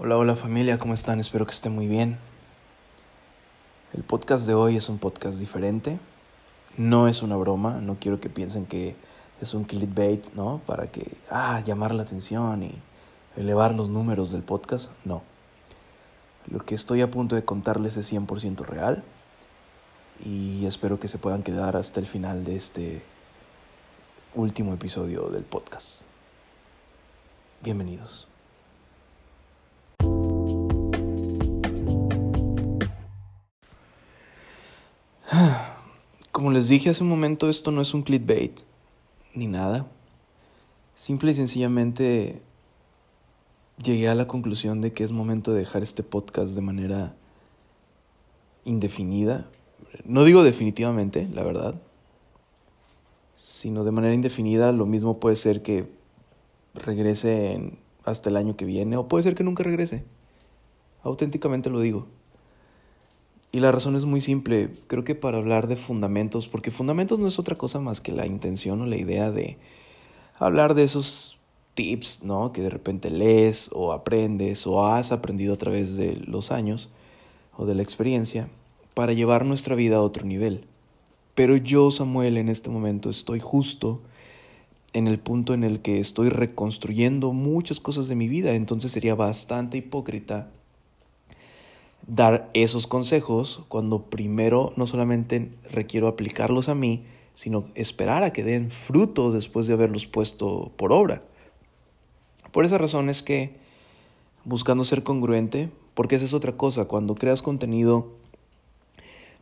Hola, hola familia, ¿cómo están? Espero que estén muy bien. El podcast de hoy es un podcast diferente. No es una broma, no quiero que piensen que es un clickbait, ¿no? Para que, ah, llamar la atención y elevar los números del podcast. No. Lo que estoy a punto de contarles es 100% real y espero que se puedan quedar hasta el final de este último episodio del podcast. Bienvenidos. Como les dije hace un momento, esto no es un clickbait ni nada. Simple y sencillamente llegué a la conclusión de que es momento de dejar este podcast de manera indefinida. No digo definitivamente, la verdad, sino de manera indefinida. Lo mismo puede ser que regrese hasta el año que viene o puede ser que nunca regrese. Auténticamente lo digo. Y la razón es muy simple, creo que para hablar de fundamentos, porque fundamentos no es otra cosa más que la intención o la idea de hablar de esos tips, ¿no? Que de repente lees o aprendes o has aprendido a través de los años o de la experiencia para llevar nuestra vida a otro nivel. Pero yo, Samuel, en este momento estoy justo en el punto en el que estoy reconstruyendo muchas cosas de mi vida, entonces sería bastante hipócrita dar esos consejos cuando primero no solamente requiero aplicarlos a mí, sino esperar a que den fruto después de haberlos puesto por obra. Por esa razón es que buscando ser congruente, porque esa es otra cosa, cuando creas contenido,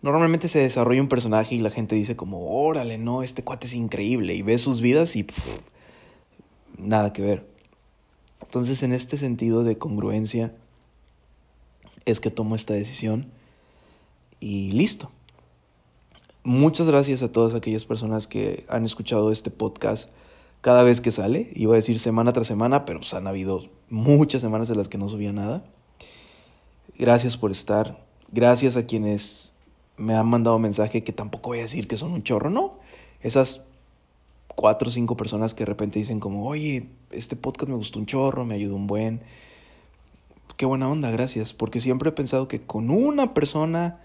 normalmente se desarrolla un personaje y la gente dice como, órale, no, este cuate es increíble, y ves sus vidas y nada que ver. Entonces, en este sentido de congruencia, es que tomo esta decisión y listo. Muchas gracias a todas aquellas personas que han escuchado este podcast cada vez que sale. Iba a decir semana tras semana, pero pues han habido muchas semanas en las que no subía nada. Gracias por estar. Gracias a quienes me han mandado mensaje que tampoco voy a decir que son un chorro, no. Esas cuatro o cinco personas que de repente dicen como, oye, este podcast me gustó un chorro, me ayudó un buen qué buena onda, gracias, porque siempre he pensado que con una persona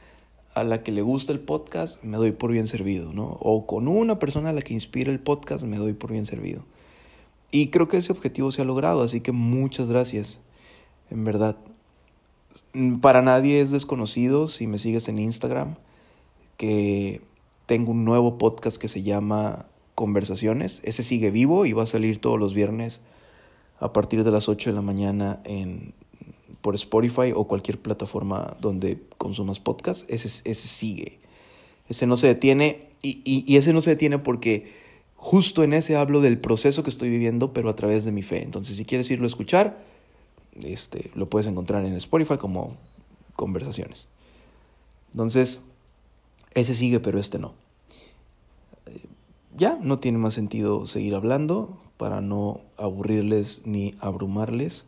a la que le gusta el podcast me doy por bien servido, ¿no? O con una persona a la que inspira el podcast me doy por bien servido. Y creo que ese objetivo se ha logrado, así que muchas gracias, en verdad. Para nadie es desconocido si me sigues en Instagram que tengo un nuevo podcast que se llama Conversaciones. Ese sigue vivo y va a salir todos los viernes a partir de las 8 de la mañana en por Spotify o cualquier plataforma donde consumas podcast, ese, ese sigue. Ese no se detiene y, y, ese no se detiene porque justo en ese hablo del proceso que estoy viviendo, pero a través de mi fe. Entonces, si quieres irlo a escuchar, este, lo puedes encontrar en Spotify como conversaciones. Entonces, ese sigue, pero este no. Ya, no tiene más sentido seguir hablando para no aburrirles ni abrumarles.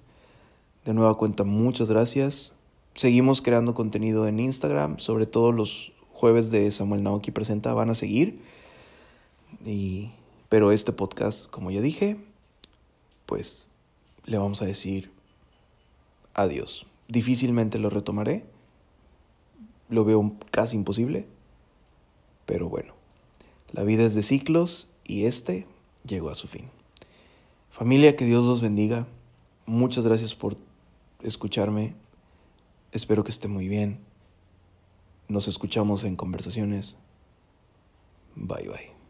De nueva cuenta, muchas gracias. Seguimos creando contenido en Instagram, sobre todo los jueves de Samuel Naoki Presenta van a seguir. Y, pero este podcast, como ya dije, pues le vamos a decir adiós. Difícilmente lo retomaré. Lo veo casi imposible. Pero bueno, la vida es de ciclos y este llegó a su fin. Familia, que Dios los bendiga. Muchas gracias por escucharme. Espero que esté muy bien. Nos escuchamos en conversaciones. Bye bye.